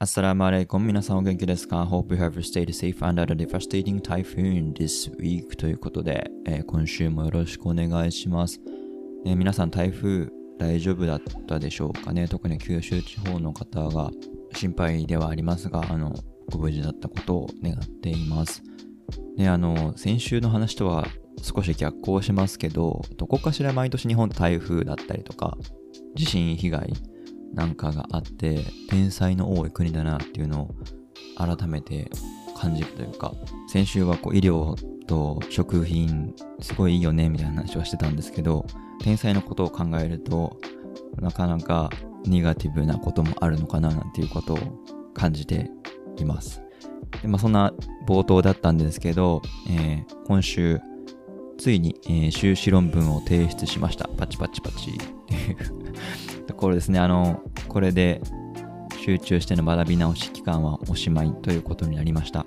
Assalamu alaikum 皆さんお元気ですか ?Hope you have stayed safe under the devastating typhoon this week ということで、えー今週もよろしくお願いします、ね皆さん台風大丈夫だったでしょうかね？特に九州地方の方が心配ではありますが、あの、ご無事だったことを願っています。ね、あの、先週の話とは少し逆行しますけど、どこかしら毎年日本台風だったりとか、地震被害なんかがあって、天災の多い国だなっていうのを改めて感じるというか、先週はこう医療と食品すごいいいよねみたいな話をしてたんですけど、天災のことを考えると、なかなかネガティブなこともあるのかななんていうことを感じています。でまあ、そんな冒頭だったんですけど、えー今週、ついに、えー修士論文を提出しました。パチパチパチっていうところですね。あの、これで集中しての学び直し期間はおしまいということになりました。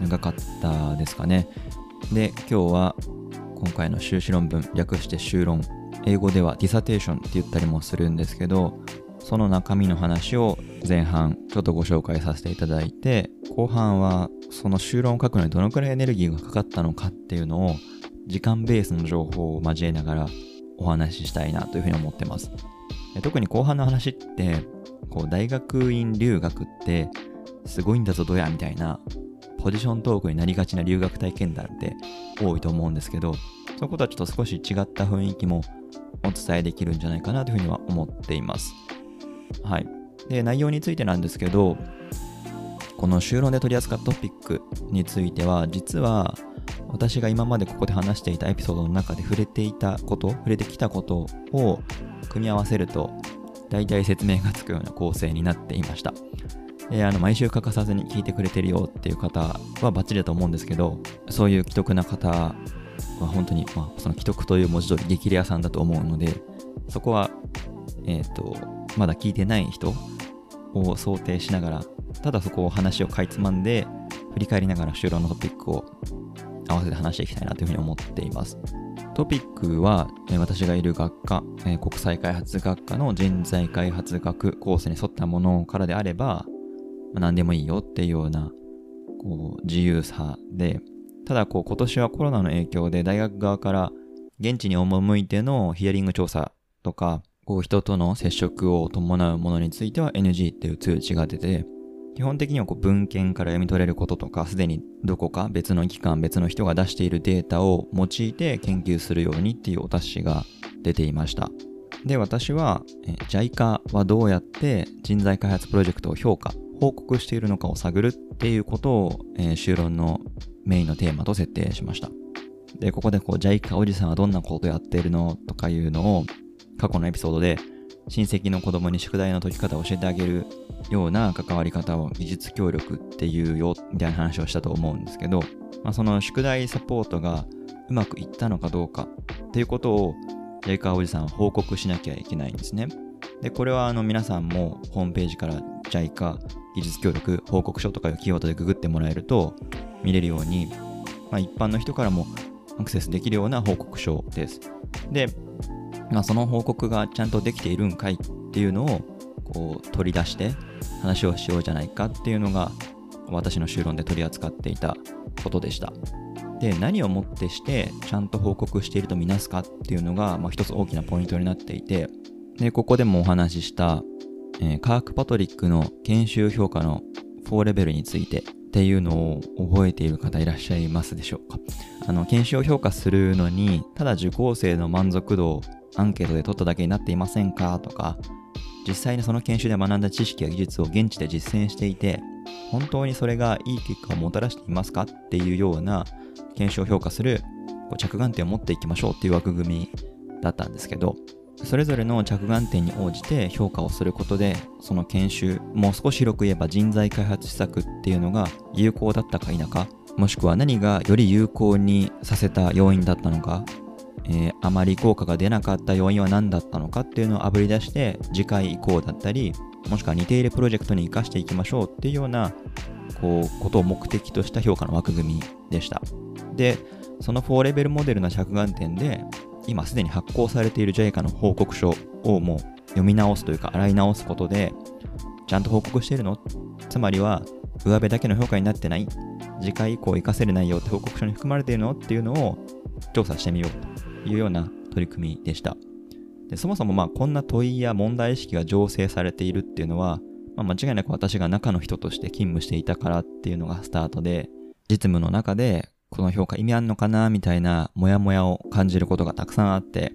長かったですかね。で、今日は今回の修士論文、略して修論。英語ではディサテーションって言ったりもするんですけど、その中身の話を前半ちょっとご紹介させていただいて、後半はその修論を書くのにどのくらいエネルギーがかかったのかっていうのを時間ベースの情報を交えながらお話ししたいなというふうに思ってます。特に後半の話って、こう大学院留学ってすごいんだぞどやみたいなポジショントークになりがちな留学体験談って多いと思うんですけど、そのことはちょっと少し違った雰囲気もお伝えできるんじゃないかなというふうには思っています。はい。で、内容についてなんですけど、この修論で取り扱ったトピックについては、実は私が今までここで話していたエピソードの中で触れていたこと、触れてきたことを組み合わせると、大体説明がつくような構成になっていました。であの毎週欠かさずに聞いてくれてるよっていう方はバッチリだと思うんですけど、そういう既得な方は本当に、まあ、その既得という文字通り激レアさんだと思うので、そこは、えっ、と、まだ聞いてない人を想定しながら、ただそこを話をかいつまんで、振り返りながら就労のトピックを合わせて話していきたいなというふうに思っています。トピックは、え私がいる学科、え国際開発学科の人材開発学コースに沿ったものからであれば、まあ何でもいいよっていうようなこう自由さで、ただこう今年はコロナの影響で大学側から現地に赴いてのヒアリング調査とか、こう人との接触を伴うものについては NG っていう通知が出て、基本的にはこう文献から読み取れることとか、すでにどこか別の機関、別の人が出しているデータを用いて研究するようにっていうお達しが出ていました。で、私は、JICA はどうやって人材開発プロジェクトを評価、報告しているのかを探るっていうことを、えー修論のメインのテーマと設定しました。で、ここでこう JICA おじさんはどんなことやってるのとかいうのを過去のエピソードで親戚の子供に宿題の解き方を教えてあげるような関わり方を技術協力っていうよみたいな話をしたと思うんですけど、まあ、その宿題サポートがうまくいったのかどうかっていうことを JICA おじさんは報告しなきゃいけないんですね。で、これはあの皆さんもホームページから JICA 技術協力報告書とかいうキーワードでググってもらえると見れるように、まあ、一般の人からもアクセスできるような報告書です。で、まあ、その報告がちゃんとできているんかいっていうのをこう取り出して話をしようじゃないかっていうのが私の修論で取り扱っていたことでした。で、何をもってしてちゃんと報告しているとみなすかっていうのが、まあ、一つ大きなポイントになっていて、で、ここでもお話しした、えーカーク・パトリックの研修評価の4レベルについてっていうのを覚えている方いらっしゃいますでしょうかあの、研修を評価するのに、ただ受講生の満足度アンケートで取っただけになっていませんか？とか、実際にその研修で学んだ知識や技術を現地で実践していて、本当にそれがいい結果をもたらしていますか？っていうような検証を評価する着眼点を持っていきましょうっていう枠組みだったんですけど、それぞれの着眼点に応じて評価をすることで、その研修、もう少し広く言えば人材開発施策っていうのが有効だったか否か、もしくは何がより有効にさせた要因だったのか、えーあまり効果が出なかった要因は何だったのかっていうのをあぶり出して次回以降だったりもしくは似ているプロジェクトに生かしていきましょうっていうようなこうことを目的とした評価の枠組みでした。でその4レベルモデルの着眼点で今すでに発行されている JICA の報告書をもう読み直すというか洗い直すことでちゃんと報告しているの？つまりは、上辺だけの評価になってない？次回以降活かせる内容って報告書に含まれているの？っていうのを調査してみようと。いうような取り組みでした。でそもそもまあこんな問いや問題意識が醸成されているっていうのは、まあ、間違いなく私が中の人として勤務していたからっていうのがスタートで、実務の中でこの評価意味あんのかなみたいなモヤモヤを感じることがたくさんあって、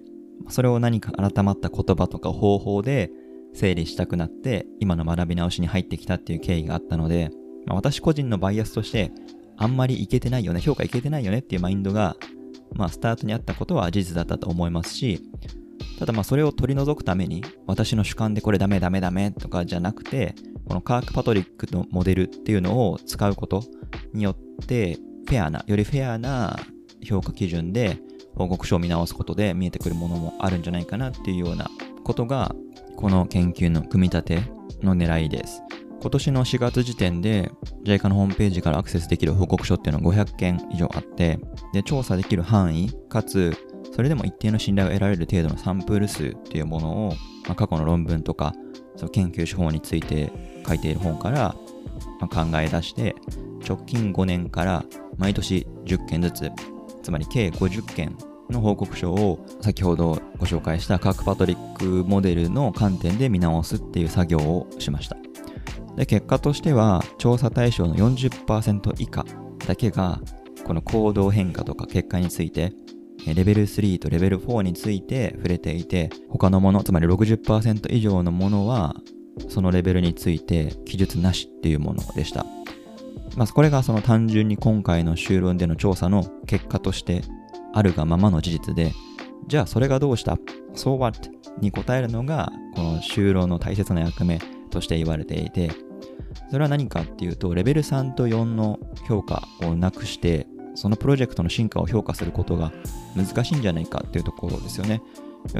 それを何か改まった言葉とか方法で整理したくなって今の学び直しに入ってきたっていう経緯があったので、まあ、私個人のバイアスとしてあんまりいけてないよね、評価いけてないよねっていうマインドが、まあスタートにあったことは事実だったと思いますし、ただまあそれを取り除くために私の主観でこれダメダメダメとかじゃなくてこのカーク・パトリックのモデルっていうのを使うことによってフェアなよりフェアな評価基準で報告書を見直すことで見えてくるものもあるんじゃないかなっていうようなことがこの研究の組み立ての狙いです。今年の4月時点で JICA のホームページからアクセスできる報告書っていうのは500件以上あってで調査できる範囲かつそれでも一定の信頼を得られる程度のサンプル数っていうものを、まあ、過去の論文とかその研究手法について書いている本から、まあ、考え出して直近5年から毎年10件ずつつまり計50件の報告書を先ほどご紹介したカーク・パトリックモデルの観点で見直すっていう作業をしました。で結果としては調査対象の40%以下だけがこの行動変化とか結果についてレベル3とレベル4について触れていて、他のもの、つまり60%以上のものは、そのレベルについて記述なしっていうものでした。まあ、これがその単純に今回の修論での調査の結果としてあるがままの事実で、じゃあそれがどうした ?So what? に答えるのが、この修論の大切な役目として言われていて、それは何かっていうと、レベル3と4の評価をなくして、そのプロジェクトの進化を評価することが難しいんじゃないかっていうところですよね。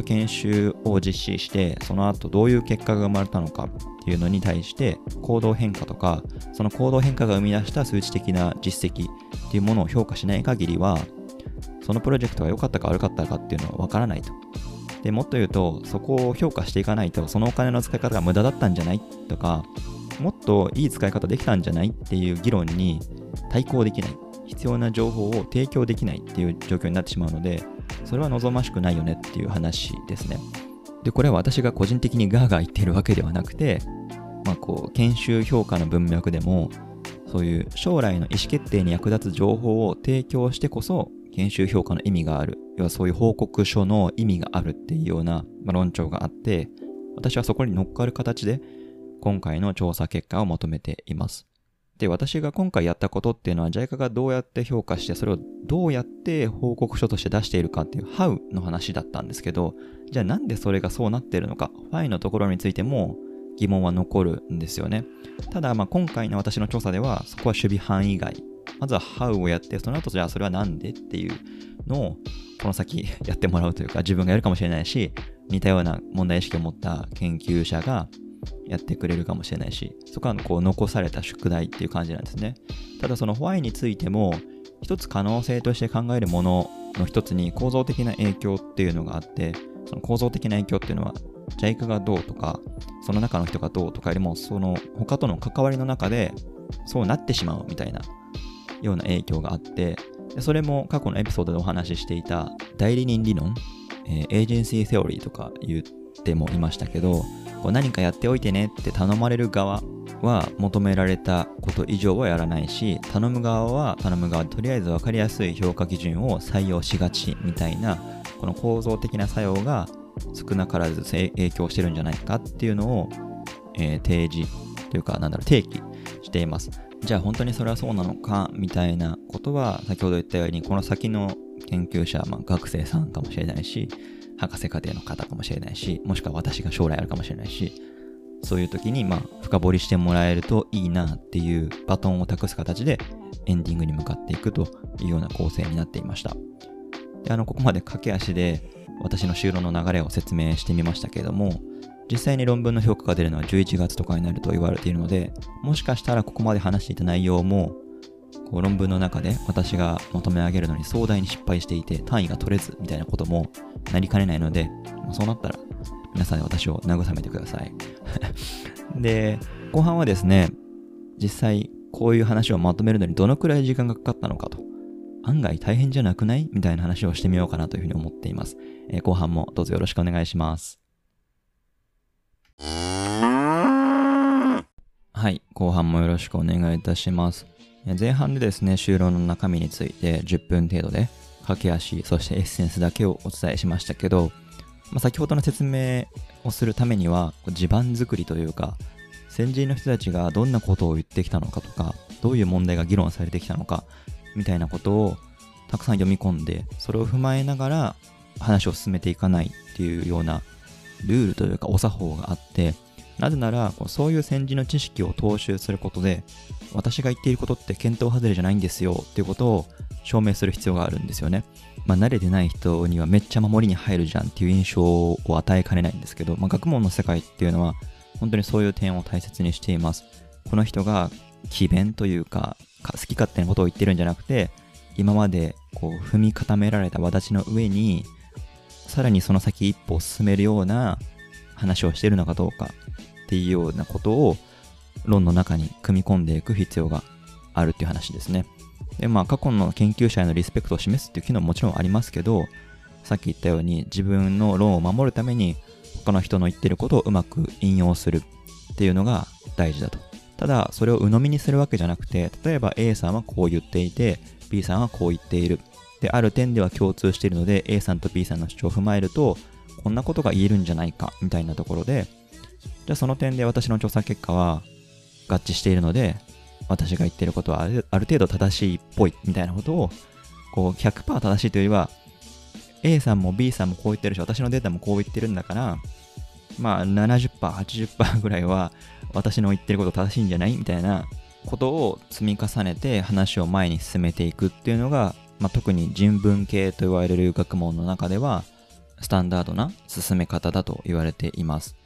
研修を実施して、その後どういう結果が生まれたのかっていうのに対して行動変化とか、その行動変化が生み出した数値的な実績っていうものを評価しない限りは、そのプロジェクトが良かったか悪かったかっていうのはわからないと。でもっと言うと、そこを評価していかないと、そのお金の使い方が無駄だったんじゃないとか、といい使い方できたんじゃないっていう議論に対抗できない。必要な情報を提供できないっていう状況になってしまうので、それは望ましくないよねっていう話ですね。で、これは私が個人的にガーガー言ってるわけではなくて、まあこう、研修評価の文脈でも、そういう将来の意思決定に役立つ情報を提供してこそ、研修評価の意味がある。要はそういう報告書の意味があるっていうような論調があって、私はそこに乗っかる形で、今回の調査結果をまとめています。で、私が今回やったことっていうのは JICA がどうやって評価して、それをどうやって報告書として出しているかっていう How の話だったんですけど、じゃあなんでそれがそうなっているのか、Why のところについても疑問は残るんですよね。ただ、まあ今回の私の調査では、そこは守備範囲外。まずは How をやって、その後じゃあそれはなんでっていうのを、この先やってもらうというか、自分がやるかもしれないし、似たような問題意識を持った研究者がやってくれるかもしれないし、そこはこう残された宿題っていう感じなんですね。ただそのホワイについても、一つ可能性として考えるものの一つに構造的な影響っていうのがあって、その構造的な影響っていうのは、JICA がどうとか、その中の人がどうとかよりも、その他との関わりの中で、そうなってしまうみたいなような影響があって、それも過去のエピソードでお話ししていた代理人理論、えー、エージェンシーセオリーとか言ってもいましたけど、こう何かやっておいてねって頼まれる側は求められたこと以上はやらないし頼む側は頼む側でとりあえず分かりやすい評価基準を採用しがちみたいなこの構造的な作用が少なからず影響してるんじゃないかっていうのを、えー、提示というかなんだろう提起しています。じゃあ本当にそれはそうなのかみたいなことは先ほど言ったようにこの先の研究者、まあ、学生さんかもしれないし博士課程の方かもしれないし、もしくは私が将来あるかもしれないし、そういう時に、まあ、深掘りしてもらえるといいなっていうバトンを託す形でエンディングに向かっていくというような構成になっていました。で、あの、ここまで駆け足で私の就労の流れを説明してみましたけれども、実際に論文の評価が出るのは11月とかになると言われているので、もしかしたらここまで話していた内容もこう論文の中で私が求め上げるのに壮大に失敗していて単位が取れずみたいなこともなりかねないので、そうなったら皆さんで私を慰めてください。で、後半はですね、実際こういう話をまとめるのにどのくらい時間がかかったのかと、案外大変じゃなくないみたいな話をしてみようかなというふうに思っています。えー、後半もどうぞよろしくお願いします。はい、後半もよろしくお願いいたします。前半でですね、就労の中身について10分程度で駆け足、そしてエッセンスだけをお伝えしましたけど、まあ、先ほどの説明をするためには地盤作りというか、先人の人たちがどんなことを言ってきたのかとか、どういう問題が議論されてきたのか、みたいなことをたくさん読み込んで、それを踏まえながら話を進めていかないっていうようなルールというかお作法があって、なぜなら、そういう先人の知識を踏襲することで、私が言っていることって見当外れじゃないんですよっていうことを証明する必要があるんですよね。まあ、慣れてない人にはめっちゃ守りに入るじゃんっていう印象を与えかねないんですけど、まあ、学問の世界っていうのは本当にそういう点を大切にしています。この人が詭弁というか、好き勝手なことを言ってるんじゃなくて、今までこう踏み固められた轍の上に、さらにその先一歩を進めるような話をしているのかどうかっていうようなことを論の中に組み込んでいく必要があるっていう話ですね。で、まあ過去の研究者へのリスペクトを示すっていう機能ももちろんありますけど、さっき言ったように自分の論を守るために他の人の言ってることをうまく引用するっていうのが大事だと。ただ、それを鵜呑みにするわけじゃなくて、例えば A さんはこう言っていて、B さんはこう言っている。で、ある点では共通しているので、A さんと B さんの主張を踏まえると、こんなことが言えるんじゃないか、みたいなところで、じゃあその点で私の調査結果は合致しているので、私が言ってることはある程度正しいっぽいみたいなことを、こう100%正しいというよりは、A さんも B さんもこう言ってるし、私のデータもこう言ってるんだから、まあ70%、80%ぐらいは私の言ってること正しいんじゃないみたいなことを積み重ねて話を前に進めていくっていうのが、まあ、特に人文系と言われる学問の中ではスタンダードな進め方だと言われています。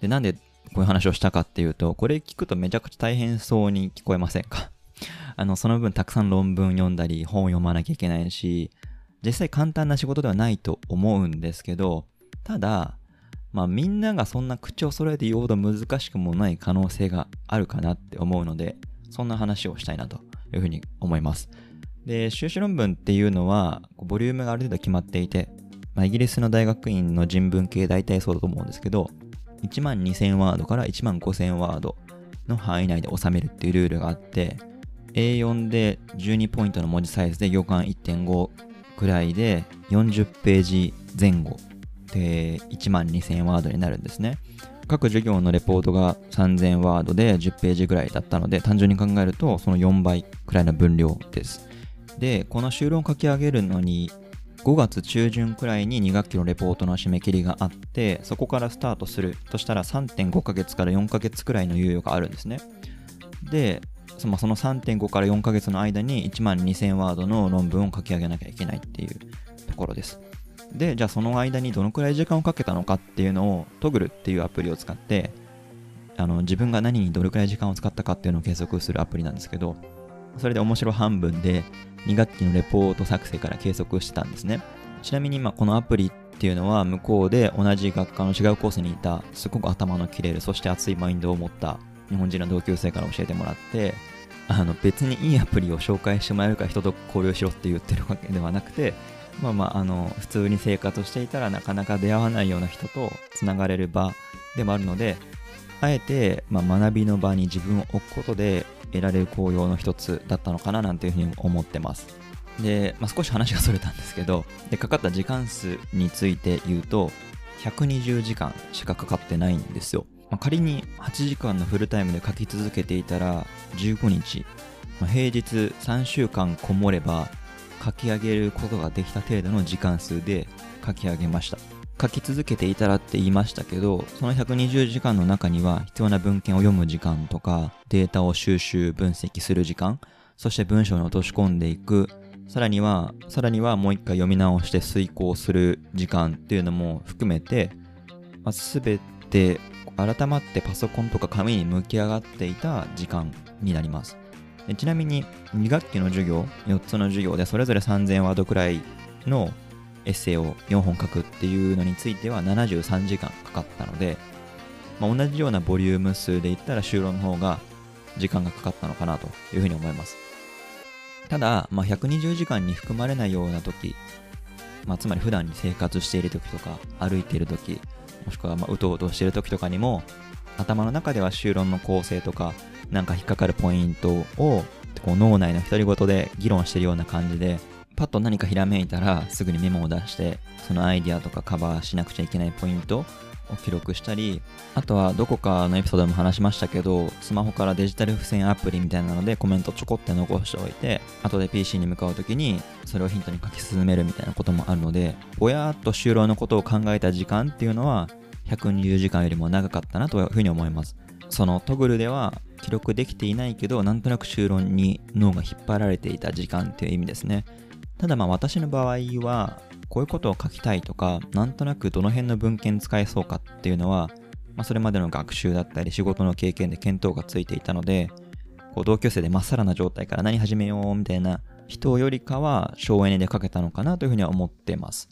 で、なんでこういう話をしたかっていうと、これ聞くとめちゃくちゃ大変そうに聞こえませんか？あの、その分たくさん論文読んだり、本を読まなきゃいけないし、実際簡単な仕事ではないと思うんですけど、ただ、まあみんながそんな口を揃えて言うほど難しくもない可能性があるかなって思うので、そんな話をしたいなというふうに思います。で、修士論文っていうのは、ボリュームがある程度決まっていて、まあ、イギリスの大学院の人文系大体そうだと思うんですけど、1万2000ワードから1万5000ワードの範囲内で収めるっていうルールがあって、A4 で12ポイントの文字サイズで行間1.5くらいで40ページ前後で1万2000ワードになるんですね。各授業のレポートが3000ワードで10ページぐらいだったので、単純に考えるとその4倍くらいの分量です。で、この修論を書き上げるのに5月中旬くらいに2学期のレポートの締め切りがあって、そこからスタートするとしたら3.5ヶ月から4ヶ月くらいの猶予があるんですね。で、その3.5から4ヶ月の間に1万2000ワードの論文を書き上げなきゃいけないっていうところです。で、じゃあその間にどのくらい時間をかけたのかっていうのをトグルっていうアプリを使って、あの自分が何にどれくらい時間を使ったかっていうのを計測するアプリなんですけど、それで面白半分で2学期のレポート作成から計測してたんですね。ちなみに、まこのアプリっていうのは向こうで同じ学科の違うコースにいたすごく頭の切れるそして熱いマインドを持った日本人の同級生から教えてもらってあの別にいいアプリを紹介してもらえるから人と交流しろって言ってるわけではなくてまあまああの普通に生活していたらなかなか出会わないような人とつながれる場でもあるのであえて、まあ、学びの場に自分を置くことで得られる効用の一つだったのかななんていうふうに思ってます。で、まあ、少し話がそれたんですけど、で、かかった時間数について言うと、120時間しかかかってないんですよ。まあ、仮に8時間のフルタイムで書き続けていたら、15日、まあ、平日3週間こもれば、書き上げることができた程度の時間数で書き上げました。書き続けていたらって言いましたけど、その120時間の中には必要な文献を読む時間とか、データを収集、分析する時間、そして文章に落とし込んでいく、さらには、さらにはもう一回読み直して遂行する時間っていうのも含めて、まあ、全て改まってパソコンとか紙に向き上がっていた時間になります。ちなみに2学期の授業、4つの授業でそれぞれ3000ワードくらいのエッセイを4本書くっていうのについては73時間かかったので、まあ、同じようなボリューム数で言ったら就労の方が時間がかかったのかなというふうに思います。ただ、まあ、120時間に含まれないような時、まあ、つまり普段に生活している時とか歩いている時もしくはまあうとうとしている時とかにも頭の中では就論の構成とかなんか引っかかるポイントをこう脳内の独り言で議論してるような感じでパッと何かひらめいたらすぐにメモを出してそのアイディアとかカバーしなくちゃいけないポイントを記録したりあとはどこかのエピソードでも話しましたけどスマホからデジタル付箋アプリみたいなのでコメントちょこって残しておいて後で PC に向かう時にそれをヒントに書き進めるみたいなこともあるのでぼやっと就労のことを考えた時間っていうのは120時間よりも長かったなというふうに思います。そのトグルでは記録できていないけどなんとなく就論に脳が引っ張られていた時間っていう意味ですね。ただまあ私の場合はこういうことを書きたいとか、なんとなくどの辺の文献使えそうかっていうのは、まあ、それまでの学習だったり仕事の経験で見当がついていたので、こう同級生でまっさらな状態から何始めようみたいな人よりかは省エネで書けたのかなというふうには思ってます。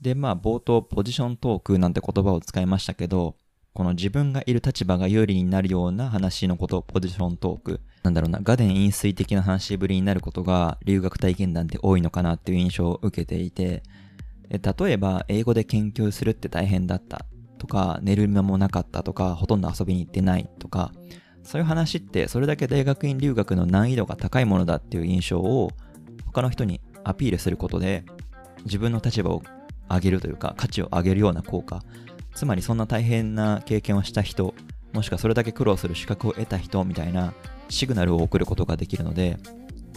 で、まあ冒頭ポジショントークなんて言葉を使いましたけど、この自分がいる立場が有利になるような話のことを、ポジショントーク。なんだろうな、画伝飲水的な話しぶりになることが留学体験談って多いのかなっていう印象を受けていて、例えば、英語で研究するって大変だったとか、寝る間もなかったとか、ほとんど遊びに行ってないとか、そういう話ってそれだけ大学院留学の難易度が高いものだっていう印象を他の人にアピールすることで自分の立場を上げるというか価値を上げるような効果つまりそんな大変な経験をした人もしくはそれだけ苦労する資格を得た人みたいなシグナルを送ることができるので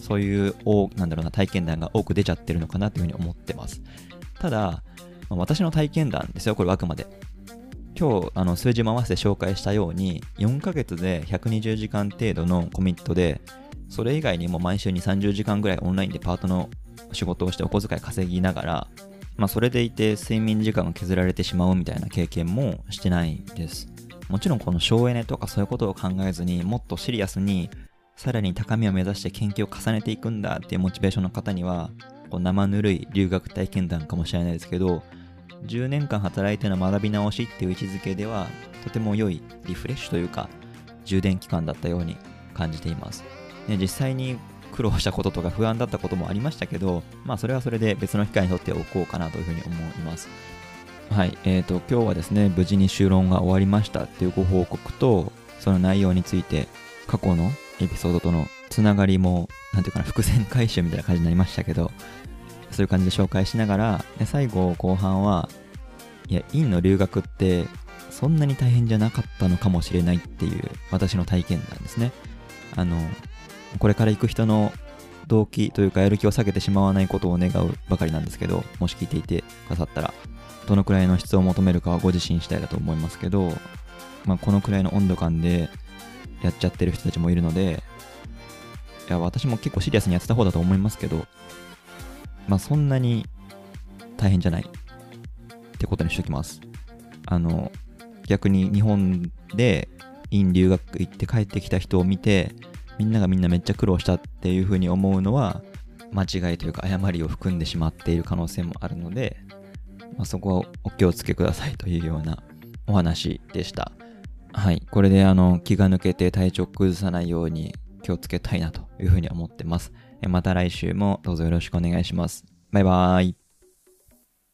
そういうなんだろうな体験談が多く出ちゃってるのかなというふうに思ってますただ、まあ、私の体験談ですよ、これはあくまで。今日、あの数字も合わせて紹介したように、4ヶ月で120時間程度のコミットで、それ以外にも毎週に30時間ぐらいオンラインでパートの仕事をしてお小遣い稼ぎながら、まあ、それでいて睡眠時間が削られてしまうみたいな経験もしてないんです。もちろんこの省エネとかそういうことを考えずにもっとシリアスにさらに高みを目指して研究を重ねていくんだっていうモチベーションの方にはこう生ぬるい留学体験談かもしれないですけど10年間働いての学び直しっていう位置づけではとても良いリフレッシュというか充電期間だったように感じています、ね、実際に苦労したこととか不安だったこともありましたけどまあそれはそれで別の機会にとっておこうかなというふうに思います。はい、えーと、今日はですね無事に修論が終わりましたっていうご報告とその内容について過去のエピソードとのつながりもなんていうかな伏線回収みたいな感じになりましたけどそういう感じで紹介しながら、で最後後半は、いや、院の留学ってそんなに大変じゃなかったのかもしれないっていう私の体験なんですね。あの、これから行く人の動機というかやる気を下げてしまわないことを願うばかりなんですけど、もし聞いていてくださったら、どのくらいの質を求めるかはご自身次第だと思いますけど、まあ、このくらいの温度感でやっちゃってる人たちもいるので、いや、私も結構シリアスにやってた方だと思いますけど、まあそんなに大変じゃないってことにしときます。あの、逆に日本で院留学行って帰ってきた人を見て、みんながみんなめっちゃ苦労したっていうふうに思うのは、間違いというか誤りを含んでしまっている可能性もあるので、まあ、そこはお気をつけくださいというようなお話でした。はい。これであの気が抜けて体調崩さないように気をつけたいなというふうに思ってます。また来週もどうぞよろしくお願いします。バイバーイ。